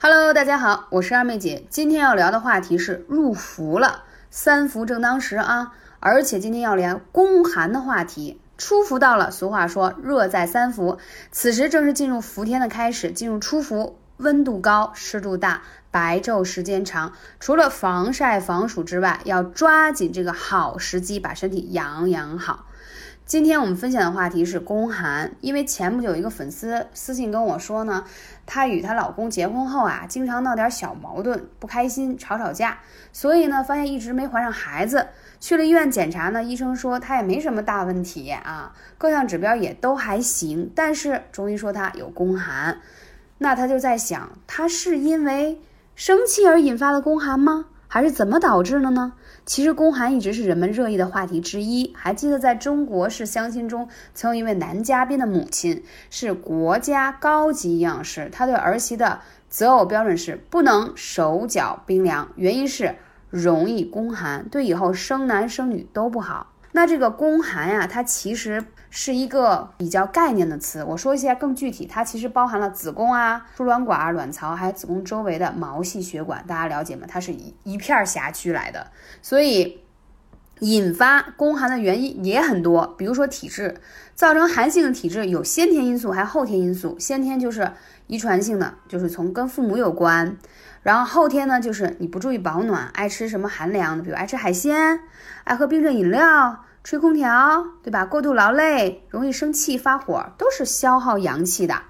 Hello，大家好，我是二妹姐。今天要聊的话题是入伏了，三伏正当时啊！而且今天要聊宫寒的话题。初伏到了，俗话说热在三伏，此时正是进入伏天的开始，进入初伏，温度高，湿度大，白昼时间长，除了防晒防暑之外，要抓紧这个好时机，把身体养养好。今天我们分享的话题是宫寒，因为前不久一个粉丝私信跟我说呢，她与她老公结婚后啊，经常闹点小矛盾，不开心，吵吵架，所以呢，发现一直没怀上孩子。去了医院检查呢，医生说她也没什么大问题啊，各项指标也都还行，但是中医说她有宫寒。那她就在想，她是因为生气而引发的宫寒吗？还是怎么导致的呢？其实宫寒一直是人们热议的话题之一。还记得在中国式相亲中，曾有一位男嘉宾的母亲是国家高级营养师，他对儿媳的择偶标准是不能手脚冰凉，原因是容易宫寒，对以后生男生女都不好。那这个宫寒呀，它其实是一个比较概念的词。我说一下更具体，它其实包含了子宫啊、输卵管、卵巢，还有子宫周围的毛细血管，大家了解吗？它是一一片辖区来的。所以，引发宫寒的原因也很多，比如说体质，造成寒性的体质有先天因素，还有后天因素。先天就是遗传性的，就是从跟父母有关。然后后天呢，就是你不注意保暖，爱吃什么寒凉的，比如爱吃海鲜，爱喝冰镇饮料，吹空调，对吧？过度劳累，容易生气发火，都是消耗阳气的。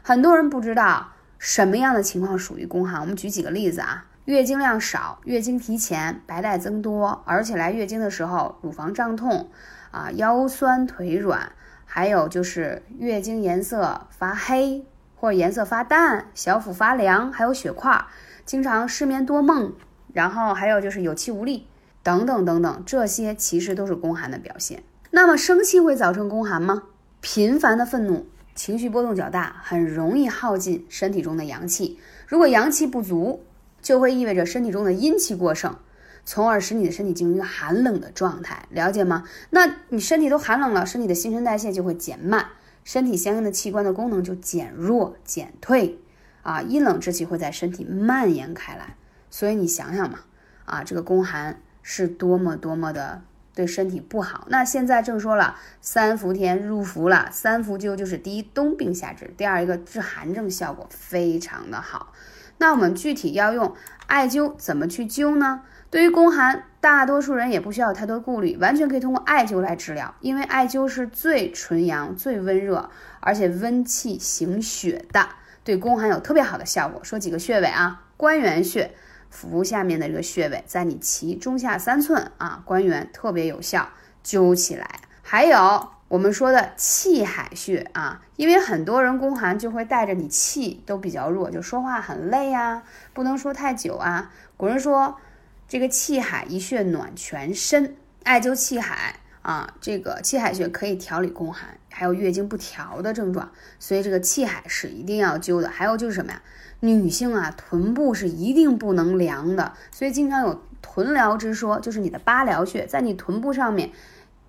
很多人不知道什么样的情况属于宫寒，我们举几个例子啊。月经量少，月经提前，白带增多，而且来月经的时候乳房胀痛，啊腰酸腿软，还有就是月经颜色发黑或者颜色发淡，小腹发凉，还有血块。经常失眠多梦，然后还有就是有气无力等等等等，这些其实都是宫寒的表现。那么生气会造成宫寒吗？频繁的愤怒，情绪波动较大，很容易耗尽身体中的阳气。如果阳气不足，就会意味着身体中的阴气过剩，从而使你的身体进入一个寒冷的状态。了解吗？那你身体都寒冷了，身体的新陈代谢就会减慢，身体相应的器官的功能就减弱减退。啊，阴冷之气会在身体蔓延开来，所以你想想嘛，啊，这个宫寒是多么多么的对身体不好。那现在正说了，三伏天入伏了，三伏灸就是第一冬病夏治，第二一个治寒症效果非常的好。那我们具体要用艾灸怎么去灸呢？对于宫寒，大多数人也不需要太多顾虑，完全可以通过艾灸来治疗，因为艾灸是最纯阳、最温热，而且温气行血的。对宫寒有特别好的效果，说几个穴位啊，关元穴，腹部下面的这个穴位，在你脐中下三寸啊，关元特别有效，灸起来。还有我们说的气海穴啊，因为很多人宫寒就会带着你气都比较弱，就说话很累呀，不能说太久啊。古人说这个气海一穴暖全身，艾灸气海。啊，这个气海穴可以调理宫寒，还有月经不调的症状，所以这个气海是一定要灸的。还有就是什么呀？女性啊，臀部是一定不能凉的，所以经常有臀疗之说，就是你的八髎穴在你臀部上面，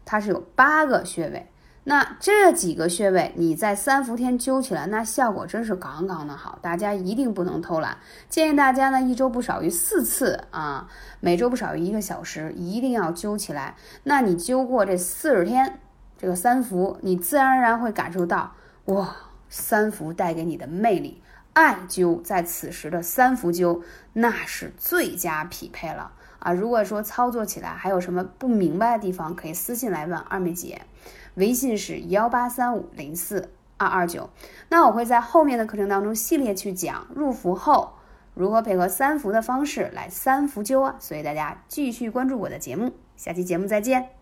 它是有八个穴位。那这几个穴位，你在三伏天灸起来，那效果真是杠杠的好。大家一定不能偷懒，建议大家呢一周不少于四次啊，每周不少于一个小时，一定要灸起来。那你灸过这四十天，这个三伏，你自然而然会感受到哇，三伏带给你的魅力。艾灸在此时的三伏灸，那是最佳匹配了啊！如果说操作起来还有什么不明白的地方，可以私信来问二妹姐。微信是幺八三五零四二二九，那我会在后面的课程当中系列去讲入伏后如何配合三伏的方式来三伏灸啊，所以大家继续关注我的节目，下期节目再见。